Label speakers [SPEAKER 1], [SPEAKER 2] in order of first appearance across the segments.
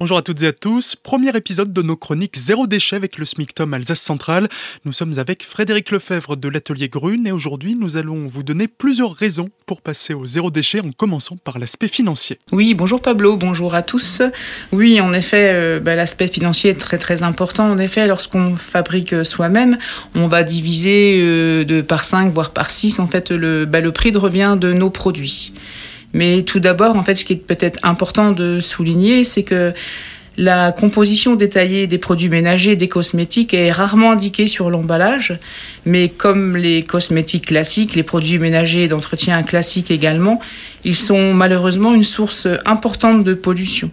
[SPEAKER 1] Bonjour à toutes et à tous, premier épisode de nos chroniques Zéro déchet avec le SMICTOM Alsace Centrale. Nous sommes avec Frédéric Lefebvre de l'atelier Grune et aujourd'hui nous allons vous donner plusieurs raisons pour passer au zéro déchet en commençant par l'aspect financier.
[SPEAKER 2] Oui, bonjour Pablo, bonjour à tous. Oui, en effet, euh, bah, l'aspect financier est très très important. En effet, lorsqu'on fabrique soi-même, on va diviser euh, de par 5 voire par 6 en fait le, bah, le prix de revient de nos produits. Mais tout d'abord, en fait, ce qui est peut-être important de souligner, c'est que la composition détaillée des produits ménagers et des cosmétiques est rarement indiquée sur l'emballage, mais comme les cosmétiques classiques, les produits ménagers d'entretien classiques également, ils sont malheureusement une source importante de pollution.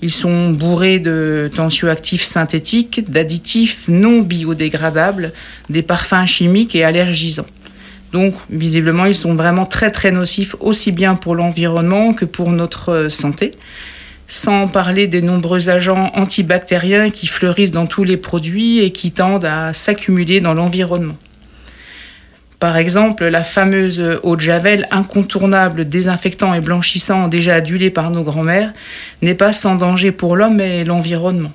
[SPEAKER 2] Ils sont bourrés de tensioactifs synthétiques, d'additifs non biodégradables, des parfums chimiques et allergisants. Donc, visiblement, ils sont vraiment très très nocifs aussi bien pour l'environnement que pour notre euh, santé. Sans parler des nombreux agents antibactériens qui fleurissent dans tous les produits et qui tendent à s'accumuler dans l'environnement. Par exemple, la fameuse eau de Javel, incontournable désinfectant et blanchissant déjà adulée par nos grands-mères, n'est pas sans danger pour l'homme et l'environnement.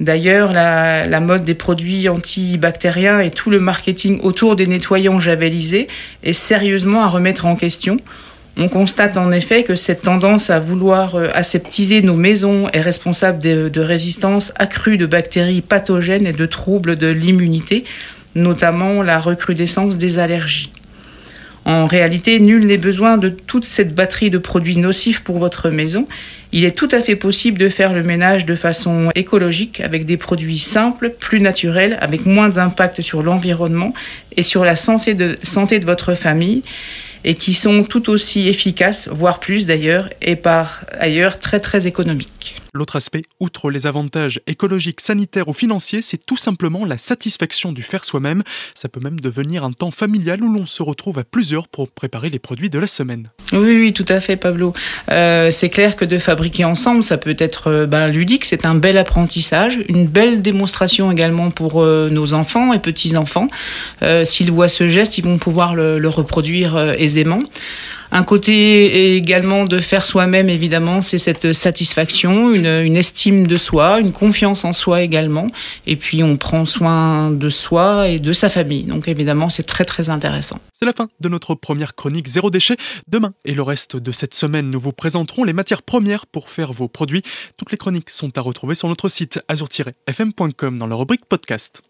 [SPEAKER 2] D'ailleurs, la, mode des produits antibactériens et tout le marketing autour des nettoyants javelisés est sérieusement à remettre en question. On constate en effet que cette tendance à vouloir euh, aseptiser nos maisons est responsable de, de résistance accrue de bactéries pathogènes et de troubles de l'immunité, notamment la recrudescence des allergies. En réalité, nul n'est besoin de toute cette batterie de produits nocifs pour votre maison. Il est tout à fait possible de faire le ménage de façon écologique avec des produits simples, plus naturels, avec moins d'impact sur l'environnement et sur la santé de, santé de votre famille et qui sont tout aussi efficaces, voire plus d'ailleurs, et par ailleurs très très économiques.
[SPEAKER 1] L'autre aspect, outre les avantages écologiques, sanitaires ou financiers, c'est tout simplement la satisfaction du faire soi-même. Ça peut même devenir un temps familial où l'on se retrouve à plusieurs pour préparer les produits de la semaine.
[SPEAKER 2] Oui, oui, tout à fait, Pablo. Euh, c'est clair que de fabriquer ensemble, ça peut être euh, ben, ludique, c'est un bel apprentissage, une belle démonstration également pour euh, nos enfants et petits-enfants. S'ils voient ce geste, ils vont pouvoir le, le reproduire Un côté également de faire soi-même, évidemment, c'est cette satisfaction, une, une, estime de soi, une confiance en soi également. Et puis, on prend soin de soi et de sa famille. Donc, évidemment, c'est très, très intéressant.
[SPEAKER 1] C'est la fin de notre première chronique Zéro déchet. Demain et le reste de cette semaine, nous vous présenterons les matières premières pour faire vos produits. Toutes les chroniques sont à retrouver sur notre site azur-fm.com dans la rubrique podcast.